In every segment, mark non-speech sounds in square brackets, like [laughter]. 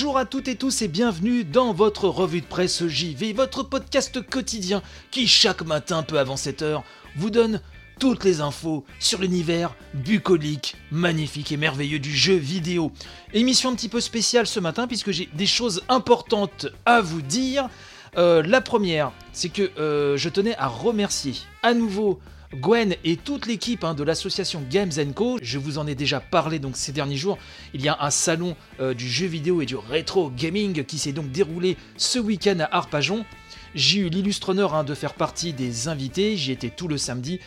Bonjour à toutes et tous et bienvenue dans votre revue de presse JV, votre podcast quotidien qui chaque matin peu avant 7 heures vous donne toutes les infos sur l'univers bucolique, magnifique et merveilleux du jeu vidéo. Émission un petit peu spéciale ce matin puisque j'ai des choses importantes à vous dire. Euh, la première, c'est que euh, je tenais à remercier à nouveau Gwen et toute l'équipe hein, de l'association Games Co. Je vous en ai déjà parlé donc ces derniers jours. Il y a un salon euh, du jeu vidéo et du rétro gaming qui s'est donc déroulé ce week-end à Arpajon. J'ai eu l'illustre honneur hein, de faire partie des invités. J'y étais tout le samedi.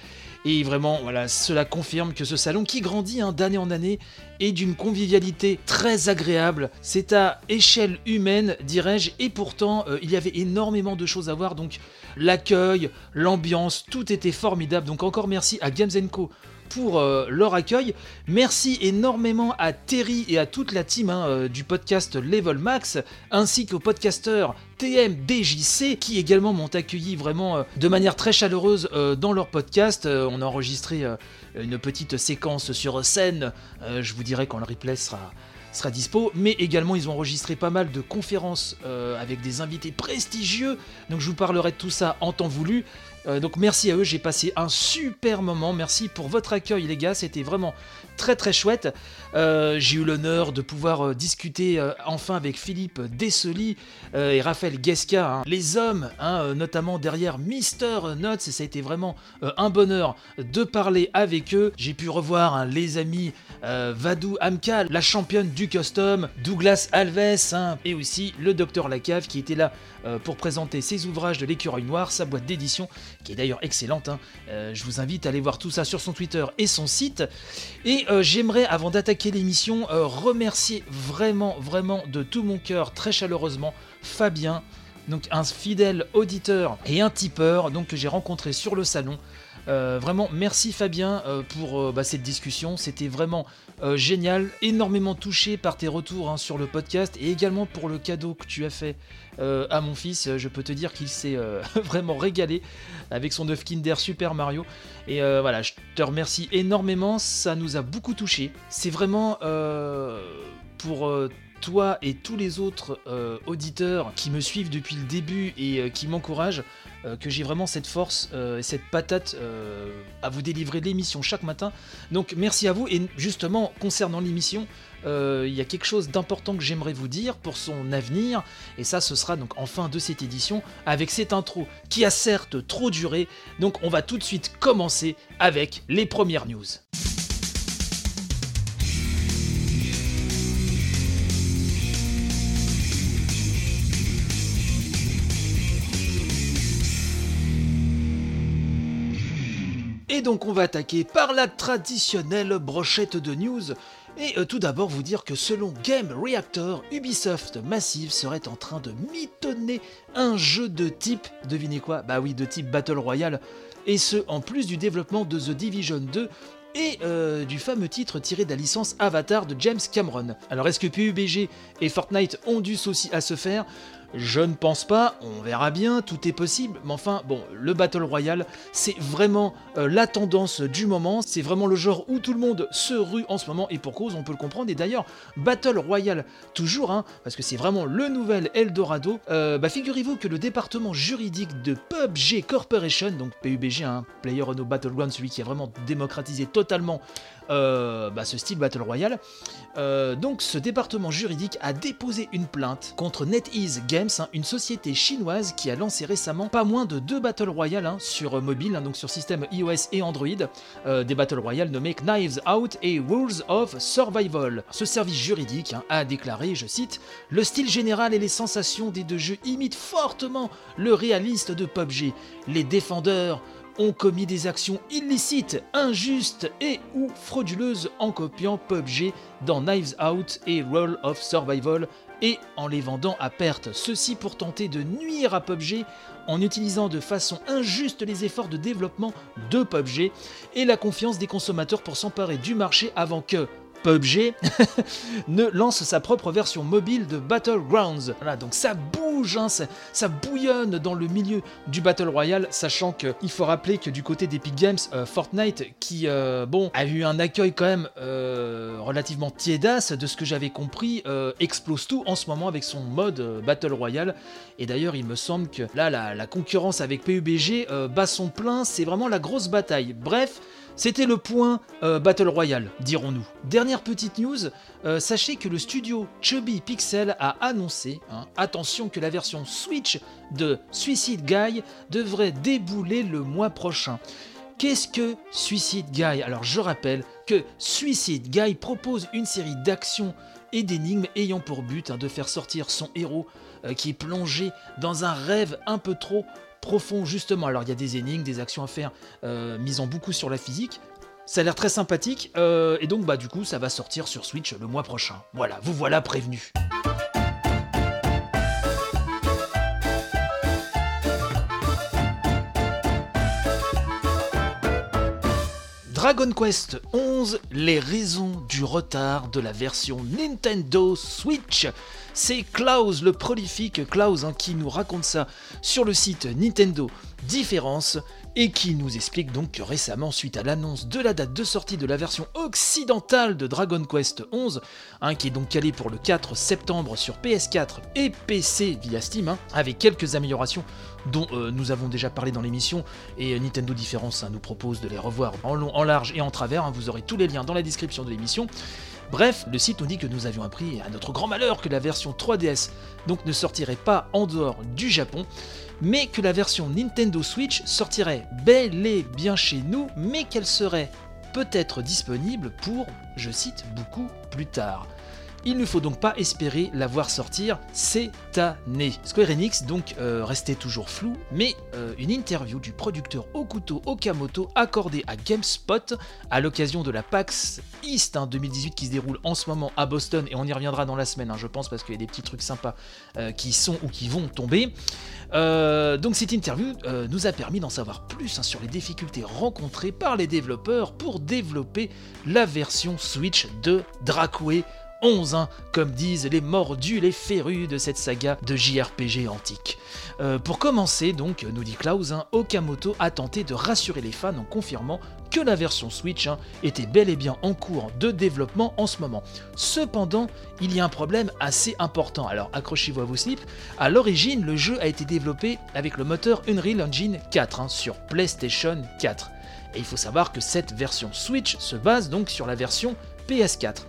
Et vraiment, voilà, cela confirme que ce salon qui grandit hein, d'année en année est d'une convivialité très agréable. C'est à échelle humaine, dirais-je, et pourtant euh, il y avait énormément de choses à voir. Donc l'accueil, l'ambiance, tout était formidable. Donc encore merci à Games Co pour euh, leur accueil. Merci énormément à Terry et à toute la team hein, euh, du podcast Level Max, ainsi qu'aux podcasteurs TMDJC qui également m'ont accueilli vraiment euh, de manière très chaleureuse dans leur podcast. On a enregistré une petite séquence sur scène. Je vous dirai quand le replay sera sera dispo, mais également ils ont enregistré pas mal de conférences avec des invités prestigieux, donc je vous parlerai de tout ça en temps voulu. Euh, donc merci à eux, j'ai passé un super moment, merci pour votre accueil les gars, c'était vraiment très très chouette. Euh, j'ai eu l'honneur de pouvoir euh, discuter enfin avec Philippe Dessely et Raphaël Guesca, hein. les hommes, hein, notamment derrière Mister Notes, et ça a été vraiment un bonheur de parler avec eux. J'ai pu revoir hein, les amis Vadou Amka, la championne du custom, Douglas Alves, et aussi le docteur Lacave qui était là pour présenter ses ouvrages de l'écureuil noir, sa boîte d'édition, qui est d'ailleurs excellente. hein. Euh, je vous invite à aller voir tout ça sur son Twitter et son site. Et euh, j'aimerais, avant d'attaquer l'émission, euh, remercier vraiment, vraiment de tout mon cœur, très chaleureusement, Fabien, donc un fidèle auditeur et un tipeur, donc que j'ai rencontré sur le salon. Euh, vraiment, merci Fabien euh, pour euh, bah, cette discussion. C'était vraiment génial, énormément touché par tes retours hein, sur le podcast et également pour le cadeau que tu as fait à mon fils. Je peux te dire qu'il s'est [laughs] vraiment régalé avec son œuf Kinder Super Mario. Et voilà, je te remercie énormément. Ça nous a beaucoup touché. C'est vraiment pour toi et tous les autres auditeurs qui me suivent depuis le début et qui m'encouragent, euh, que j'ai vraiment cette force euh, et cette patate euh, à vous délivrer l'émission chaque matin. Donc merci à vous. Et justement, concernant l'émission, il y a quelque chose d'important que j'aimerais vous dire pour son avenir. Et ça, ce sera donc en fin de cette édition avec cette intro qui a certes trop duré. Donc on va tout de suite commencer avec les premières news. Et donc on va attaquer par la traditionnelle brochette de news. Et euh, tout d'abord vous dire que selon Game Reactor, Ubisoft Massive serait en train de mitonner un jeu de type, devinez quoi Bah oui, de type Battle Royale. Et ce, en plus du développement de The Division 2 et euh, du fameux titre tiré de la licence Avatar de James Cameron. Alors est-ce que PUBG et Fortnite ont du souci à se faire? Je ne pense pas, on verra bien, tout est possible, mais enfin, bon, le Battle Royale, c'est vraiment euh, la tendance du moment, c'est vraiment le genre où tout le monde se rue en ce moment, et pour cause, on peut le comprendre, et d'ailleurs, Battle Royale, toujours, hein, parce que c'est vraiment le nouvel Eldorado, euh, bah figurez-vous que le département juridique de PUBG Corporation, donc PUBG, hein, Player Unknown Battleground, celui qui a vraiment démocratisé totalement euh, bah, ce style Battle Royale. Donc ce département juridique a déposé une plainte contre NetEase Games, hein, une société chinoise qui a lancé récemment pas moins de deux Battle Royale hein, sur euh, mobile, hein, donc sur système iOS et Android, euh, des Battle Royale nommés Knives Out et Rules of Survival. Ce service juridique a déclaré, je cite, Le style général et les sensations des deux jeux imitent fortement le réaliste de PUBG. Les défendeurs ont commis des actions illicites, injustes et ou frauduleuses en copiant PUBG dans Knives Out et Roll of Survival et en les vendant à perte. Ceci pour tenter de nuire à PUBG en utilisant de façon injuste les efforts de développement de PUBG et la confiance des consommateurs pour s'emparer du marché avant que PUBG [laughs] ne lance sa propre version mobile de Battlegrounds. Voilà, donc ça bouge, hein, ça, bouillonne dans le milieu du Battle Royale, sachant qu'il faut rappeler que du côté d'Epic Games, euh, Fortnite, qui euh, bon, a eu un accueil quand même euh, relativement tiédasse, de ce que j'avais compris, explose tout en ce moment avec son mode Battle Royale. Et d'ailleurs, il me semble que là, la, concurrence avec PUBG bat son plein, c'est vraiment la grosse bataille. Bref, c'était le point euh, Battle Royale, dirons-nous. Dernière petite news, euh, sachez que le studio Chubby Pixel a annoncé, hein, attention que la version Switch de Suicide Guy devrait débouler le mois prochain. Qu'est-ce que Suicide Guy? Alors je rappelle que Suicide Guy propose une série d'actions et d'énigmes ayant pour but hein, de faire sortir son héros euh, qui est plongé dans un rêve un peu trop profond justement. Alors il y a des énigmes, des actions à faire, euh, misant beaucoup sur la physique. Ça a l'air très sympathique euh, et donc bah du coup ça va sortir sur Switch le mois prochain. Voilà, vous voilà prévenu. Dragon Quest 11, les raisons du retard de la version Nintendo Switch. C'est Klaus, le prolifique Klaus, hein, qui nous raconte ça sur le site Nintendo Différence et qui nous explique donc que récemment, suite à l'annonce de la date de sortie de la version occidentale de Dragon Quest 11, hein, qui est donc calé pour le 4 septembre sur PS4 et PC via Steam, hein, avec quelques améliorations dont euh, nous avons déjà parlé dans l'émission, et euh, Nintendo Différence hein, nous propose de les revoir en large et en travers, hein. vous aurez tous les liens dans la description de l'émission. Bref, le site nous dit que nous avions appris à notre grand malheur que la version 3DS donc ne sortirait pas en dehors du Japon, mais que la version Nintendo Switch sortirait bel et bien chez nous, mais qu'elle serait peut-être disponible pour, je cite, beaucoup plus tard. Il ne faut donc pas espérer la voir sortir cette année. Square Enix donc euh, restait toujours flou, mais euh, une interview du producteur Okuto Okamoto accordée à GameSpot à l'occasion de la PAX East hein, 2018 qui se déroule en ce moment à Boston, et on y reviendra dans la semaine, hein, je pense, parce qu'il y a des petits trucs sympas euh, qui sont ou qui vont tomber. Donc cette interview nous a permis d'en savoir plus hein, sur les difficultés rencontrées par les développeurs pour développer la version Switch de Dracway 11, hein, comme disent les mordus, les férus de cette saga de JRPG antique. Euh, pour commencer, donc, nous dit Klaus, hein, Okamoto a tenté de rassurer les fans en confirmant que la version Switch hein, était bel et bien en cours de développement en ce moment. Cependant, il y a un problème assez important. Alors accrochez-vous à vos slips. À l'origine, le jeu a été développé avec le moteur Unreal Engine 4 hein, sur PlayStation 4. Et il faut savoir que cette version Switch se base donc sur la version PS4.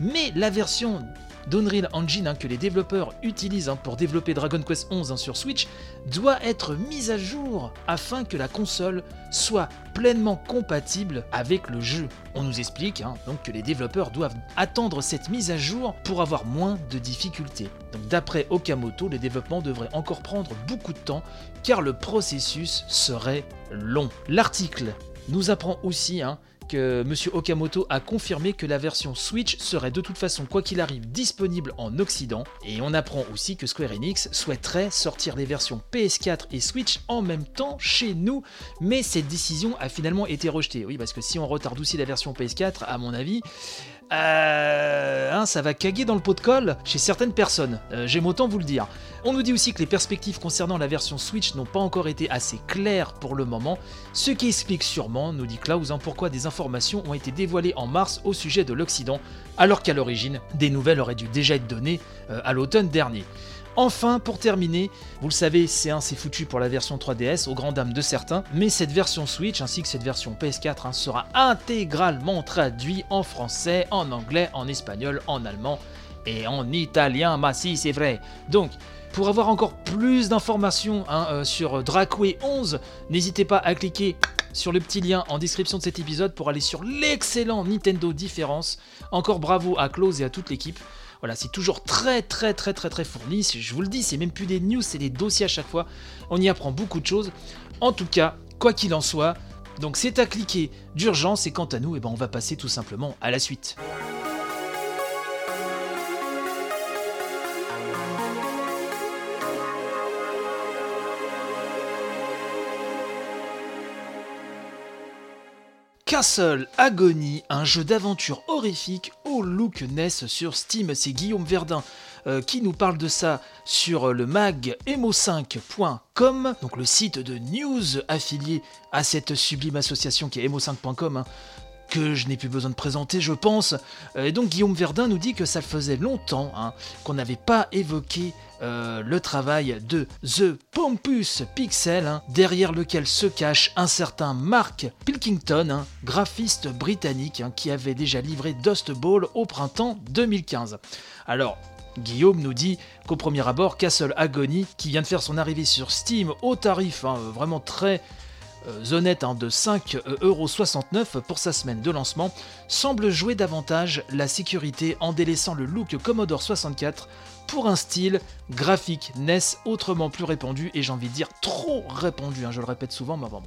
Mais la version d'Unreal Engine hein, que les développeurs utilisent hein, pour développer Dragon Quest 11 hein, sur Switch doit être mise à jour afin que la console soit pleinement compatible avec le jeu. On nous explique donc que les développeurs doivent attendre cette mise à jour pour avoir moins de difficultés. Donc d'après Okamoto, le développement devrait encore prendre beaucoup de temps car le processus serait long. L'article nous apprend aussi que M. Okamoto a confirmé que la version Switch serait de toute façon, quoi qu'il arrive, disponible en Occident. Et on apprend aussi que Square Enix souhaiterait sortir les versions PS4 et Switch en même temps chez nous. Mais cette décision a finalement été rejetée. Oui, parce que si on retarde aussi la version PS4, à mon avis, euh, hein, ça va caguer dans le pot de colle chez certaines personnes, euh, j'aime autant vous le dire. On nous dit aussi que les perspectives concernant la version Switch n'ont pas encore été assez claires pour le moment, ce qui explique sûrement, nous dit Klaus, hein, pourquoi des informations ont été dévoilées en mars au sujet de l'Occident, alors qu'à l'origine, des nouvelles auraient dû déjà être données euh, à l'automne dernier. Enfin, pour terminer, vous le savez, c'est un c'est foutu pour la version 3DS, aux grand dames de certains, mais cette version Switch ainsi que cette version PS4 hein, sera intégralement traduit en français, en anglais, en espagnol, en allemand et en italien. Bah si, c'est vrai. Donc, pour avoir encore plus d'informations hein, euh, sur Dracway 11, n'hésitez pas à cliquer sur le petit lien en description de cet épisode pour aller sur l'excellent Nintendo Différence. Encore bravo à Klaus et à toute l'équipe. Voilà, c'est toujours très très très très très fourni. Je vous le dis, c'est même plus des news, c'est des dossiers à chaque fois. On y apprend beaucoup de choses. En tout cas, quoi qu'il en soit, donc c'est à cliquer d'urgence et quant à nous, eh ben, on va passer tout simplement à la suite. Castle Agony, un jeu d'aventure horrifique au look NES sur Steam. C'est Guillaume Verdun euh, qui nous parle de ça sur le mag emo5.com, donc le site de news affilié à cette sublime association qui est emo5.com. hein, que je n'ai plus besoin de présenter, je pense. Euh, Et donc Guillaume Verdun nous dit que ça faisait longtemps hein, qu'on n'avait pas évoqué euh, le travail de The Pompous Pixel, hein, derrière lequel se cache un certain Mark Pilkington, hein, graphiste britannique hein, qui avait déjà livré Dust Bowl au printemps 2015. Alors, Guillaume nous dit qu'au premier abord, Castle Agony, qui vient de faire son arrivée sur Steam au tarif vraiment très euh, honnête de 5,69€ pour sa semaine de lancement, semble jouer davantage la sécurité en délaissant le look Commodore 64 pour un style graphique NES autrement plus répandu et j'ai envie de dire trop répandu, hein, je le répète souvent, mais bon,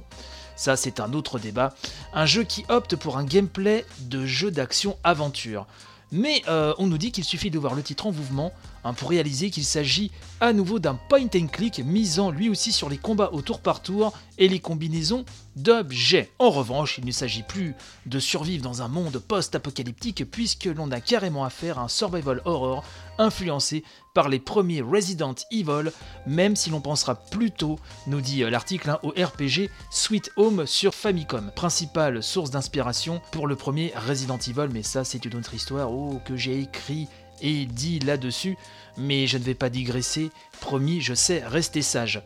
ça c'est un autre débat. Un jeu qui opte pour un gameplay de jeu d'action aventure. Mais euh, on nous dit qu'il suffit de voir le titre en mouvement hein, pour réaliser qu'il s'agit à nouveau d'un point and click misant lui aussi sur les combats au tour par tour et les combinaisons d'objets. En revanche, il ne s'agit plus de survivre dans un monde post-apocalyptique puisque l'on a carrément affaire à un survival horror influencé par les premiers Resident Evil, même si l'on pensera plutôt, nous dit l'article, hein, au RPG Sweet Home sur Famicom, principale source d'inspiration pour le premier Resident Evil, mais ça c'est une autre histoire oh, que j'ai écrit et dit là-dessus, mais je ne vais pas digresser, promis, je sais rester sage.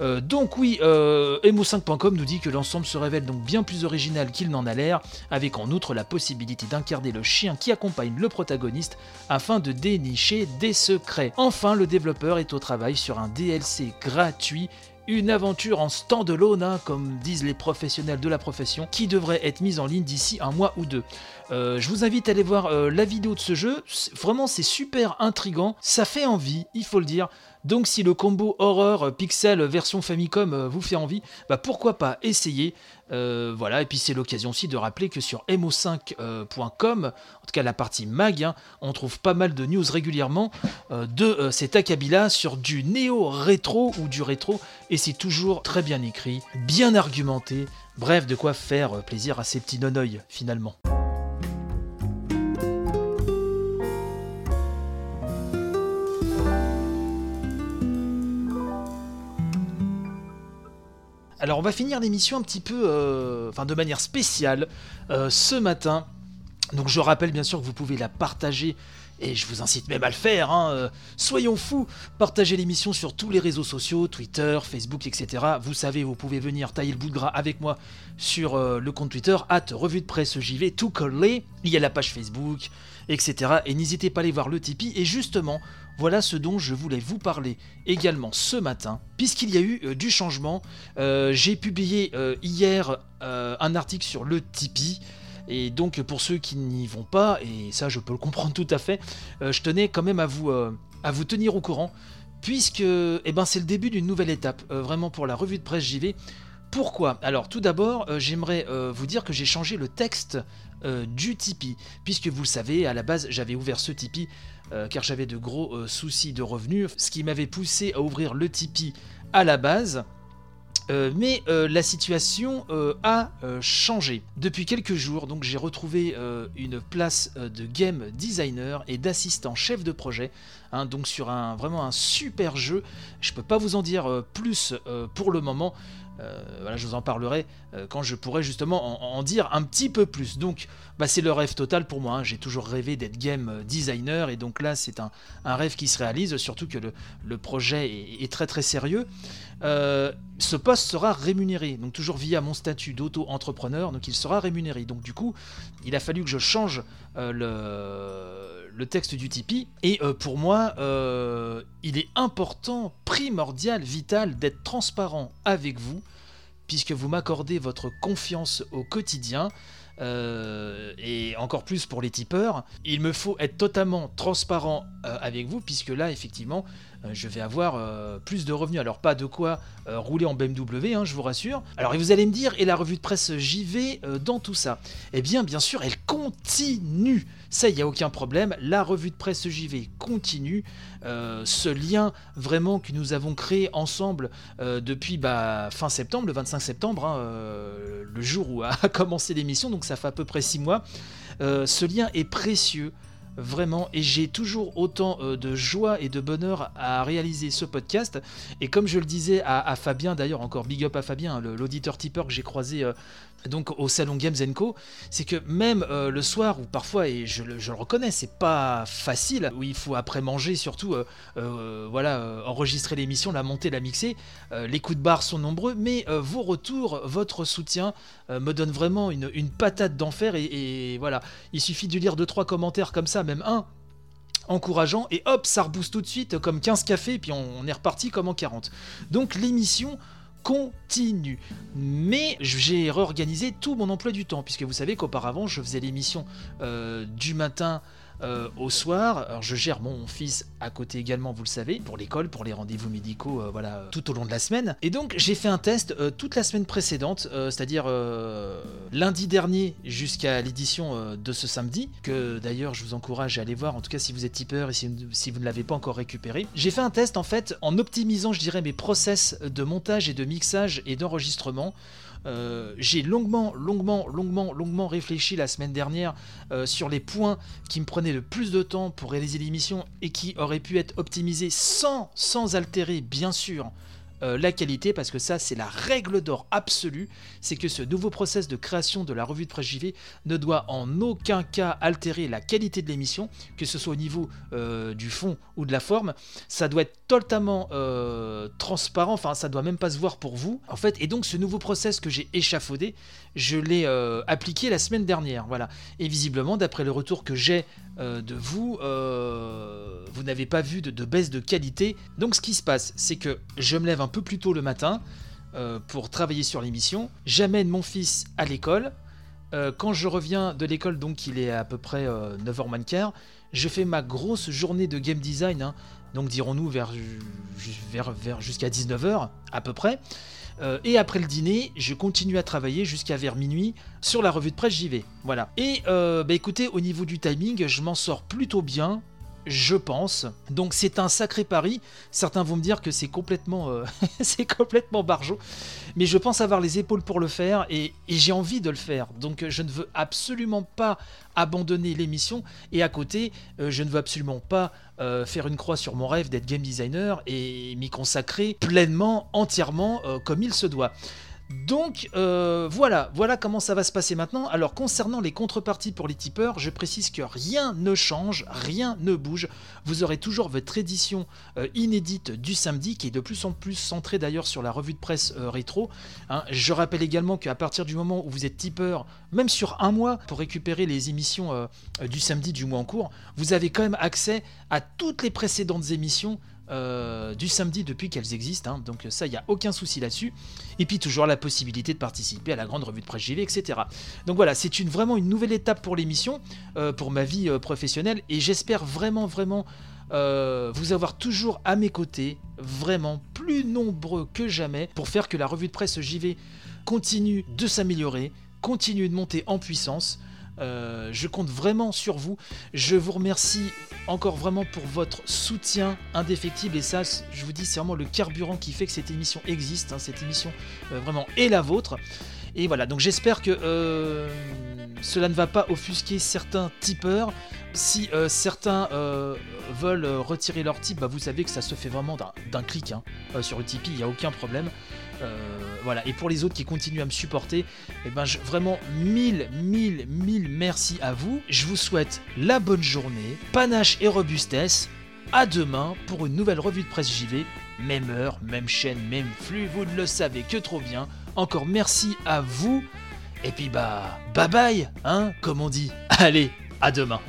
Euh, donc oui, euh, emo5.com nous dit que l'ensemble se révèle donc bien plus original qu'il n'en a l'air, avec en outre la possibilité d'incarner le chien qui accompagne le protagoniste afin de dénicher des secrets. Enfin, le développeur est au travail sur un DLC gratuit une aventure en stand-alone, hein, comme disent les professionnels de la profession, qui devrait être mise en ligne d'ici un mois ou deux. Euh, je vous invite à aller voir euh, la vidéo de ce jeu. Vraiment, c'est super intrigant. Ça fait envie, il faut le dire. Donc, si le combo horreur euh, pixel version Famicom vous fait envie, bah pourquoi pas essayer. Euh, voilà, et puis c'est l'occasion aussi de rappeler que sur mo5.com, en tout cas la partie mag, hein, on trouve pas mal de news régulièrement euh, de euh, cet acabit-là sur du néo-rétro ou du rétro, et c'est toujours très bien écrit, bien argumenté, bref, de quoi faire plaisir à ces petits nonoïs finalement. Alors on va finir l'émission un petit peu, euh, enfin de manière spéciale, euh, ce matin. Donc je rappelle bien sûr que vous pouvez la partager et je vous incite même à le faire. hein, euh, soyons fous, partagez l'émission sur tous les réseaux sociaux, Twitter, Facebook, etc. Vous savez, vous pouvez venir tailler le bout de gras avec moi sur le compte Twitter, at revue de presse JV, tout collé. Il y a la page Facebook, etc. Et n'hésitez pas à aller voir le Tipeee. Et justement, voilà ce dont je voulais vous parler également ce matin, puisqu'il y a eu euh, du changement. Euh, J'ai publié euh, hier un article sur le Tipeee. Et donc pour ceux qui n'y vont pas, et ça je peux le comprendre tout à fait, je tenais quand même à vous, à vous tenir au courant, puisque eh ben, c'est le début d'une nouvelle étape, vraiment pour la revue de presse JV. Pourquoi? Alors tout d'abord, j'aimerais vous dire que j'ai changé le texte euh, du Tipeee, puisque vous le savez, à la base j'avais ouvert ce Tipeee euh, car j'avais de gros euh, soucis de revenus, ce qui m'avait poussé à ouvrir le Tipeee à la base. Mais la situation a changé. Depuis quelques jours, donc j'ai retrouvé une place de game designer et d'assistant chef de projet, hein, donc sur un vraiment super jeu. Je peux pas vous en dire plus pour le moment. Euh, voilà, je vous en parlerai euh, quand je pourrai justement en, dire un petit peu plus. Donc, bah, c'est le rêve total pour moi. hein. J'ai toujours rêvé d'être game designer et donc là, c'est un, rêve qui se réalise. Surtout que le, projet est, très très sérieux. Euh, ce poste sera rémunéré, donc toujours via mon statut d'auto-entrepreneur, donc il sera rémunéré. Donc du coup, il a fallu que je change le, le texte du Tipeee. Et euh, pour moi, euh, il est important, primordial, vital d'être transparent avec vous, puisque vous m'accordez votre confiance au quotidien. euh, et encore plus pour les tipeurs, il me faut être totalement transparent avec vous, puisque là, effectivement, je vais avoir euh, plus de revenus. Alors pas de quoi euh, rouler en BMW, hein, je vous rassure. Alors et vous allez me dire, et la revue de presse JV euh, dans tout ça? Eh bien bien sûr, elle continue. Ça, il n'y a aucun problème. La revue de presse JV continue. Euh, ce lien vraiment que nous avons créé ensemble euh, depuis bah, fin septembre, le 25 septembre, hein, euh, le jour où a [laughs] commencé l'émission, donc ça fait à peu près six mois. Euh, ce lien est précieux, vraiment, et j'ai toujours autant euh, de joie et de bonheur à réaliser ce podcast. Et comme je le disais à, Fabien, d'ailleurs, encore big up à Fabien, hein, l'auditeur tipeur que j'ai croisé euh, donc au salon Games Co, c'est que même euh, le soir, ou parfois, et je, le- reconnais, c'est pas facile, où il faut après manger, surtout, euh, euh, voilà, enregistrer l'émission, la monter, la mixer, les coups de barre sont nombreux, mais vos retours, votre soutien me donne vraiment une, patate d'enfer, et, voilà, il suffit de lire deux trois commentaires comme ça, même un encourageant et hop ça rebooste tout de suite comme 15 cafés et puis on, on est reparti comme en 40 donc l'émission continue. Mais j'ai réorganisé tout mon emploi du temps puisque vous savez qu'auparavant je faisais l'émission euh, du matin euh, au soir, alors je gère mon fils à côté également, vous le savez, pour l'école, pour les rendez-vous médicaux, euh, voilà, tout au long de la semaine. Et donc j'ai fait un test euh, toute la semaine précédente, euh, c'est-à-dire euh, lundi dernier jusqu'à l'édition euh, de ce samedi, que d'ailleurs je vous encourage à aller voir, en tout cas si vous êtes tipeur et si, vous ne l'avez pas encore récupéré. J'ai fait un test en fait en optimisant, je dirais, mes process de montage et de mixage et d'enregistrement. Euh, j'ai longuement, longuement, longuement, longuement réfléchi la semaine dernière euh, sur les points qui me prenaient le plus de temps pour réaliser l'émission et qui auraient pu être optimisés sans, sans altérer, bien sûr, euh, la qualité, parce que ça, c'est la règle d'or absolue, c'est que ce nouveau process de création de la revue de presse JV ne doit en aucun cas altérer la qualité de l'émission, que ce soit au niveau euh, du fond ou de la forme. Ça doit être totalement euh, transparent, enfin, ça doit même pas se voir pour vous, en fait. Et donc, ce nouveau process que j'ai échafaudé, je l'ai appliqué la semaine dernière, voilà. Et visiblement, d'après le retour que j'ai euh, de vous, euh, vous n'avez pas vu de, baisse de qualité. Donc ce qui se passe, c'est que je me lève un peu plus tôt le matin euh, pour travailler sur l'émission. J'amène mon fils à l'école. Quand je reviens de l'école, donc il est à peu près euh, 9h moins je fais ma grosse journée de game design, hein. donc dirons-nous vers, vers, vers jusqu'à 19h à peu près. Euh, et après le dîner, je continue à travailler jusqu'à vers minuit sur la revue de presse JV. Voilà. Et euh, bah écoutez, au niveau du timing, je m'en sors plutôt bien. Je pense. Donc c'est un sacré pari. Certains vont me dire que c'est complètement, euh, [laughs] complètement barjot, mais je pense avoir les épaules pour le faire et, j'ai envie de le faire. Donc je ne veux absolument pas abandonner l'émission et à côté, euh, je ne veux absolument pas euh, faire une croix sur mon rêve d'être game designer et m'y consacrer pleinement, entièrement, comme il se doit. Donc euh, voilà, voilà comment ça va se passer maintenant. Alors concernant les contreparties pour les tipeurs, je précise que rien ne change, rien ne bouge. Vous aurez toujours votre édition euh, inédite du samedi, qui est de plus en plus centrée d'ailleurs sur la revue de presse euh, rétro. Hein, je rappelle également qu'à partir du moment où vous êtes tipeur, même sur un mois, pour récupérer les émissions du samedi du mois en cours, vous avez quand même accès à toutes les précédentes émissions euh, du samedi depuis qu'elles existent. hein. donc ça, il n'y a aucun souci là-dessus. Et puis toujours la possibilité de participer à la grande revue de presse JV, etc. Donc voilà, c'est vraiment une nouvelle étape pour l'émission, euh, pour ma vie euh, professionnelle, et j'espère vraiment, vraiment vous avoir toujours à mes côtés, vraiment plus nombreux que jamais, pour faire que la revue de presse JV continue de s'améliorer, continue de monter en puissance. Euh, je compte vraiment sur vous. Je vous remercie encore vraiment pour votre soutien indéfectible. Et ça, je vous dis, c'est vraiment le carburant qui fait que cette émission existe. hein. cette émission euh, vraiment est la vôtre. Et voilà, donc j'espère que euh, cela ne va pas offusquer certains tipeurs. Si certains veulent retirer leur tip, bah, vous savez que ça se fait vraiment d'un- clic hein. Sur le il n'y a aucun problème. Euh, voilà, et pour les autres qui continuent à me supporter, eh ben, je- vraiment mille, mille, mille merci à vous. Je vous souhaite la bonne journée, panache et robustesse. À demain pour une nouvelle revue de presse JV. Même heure, même chaîne, même flux, vous ne le savez que trop bien. Encore merci à vous. Et puis bah, bye bye, hein, comme on dit. Allez, à demain.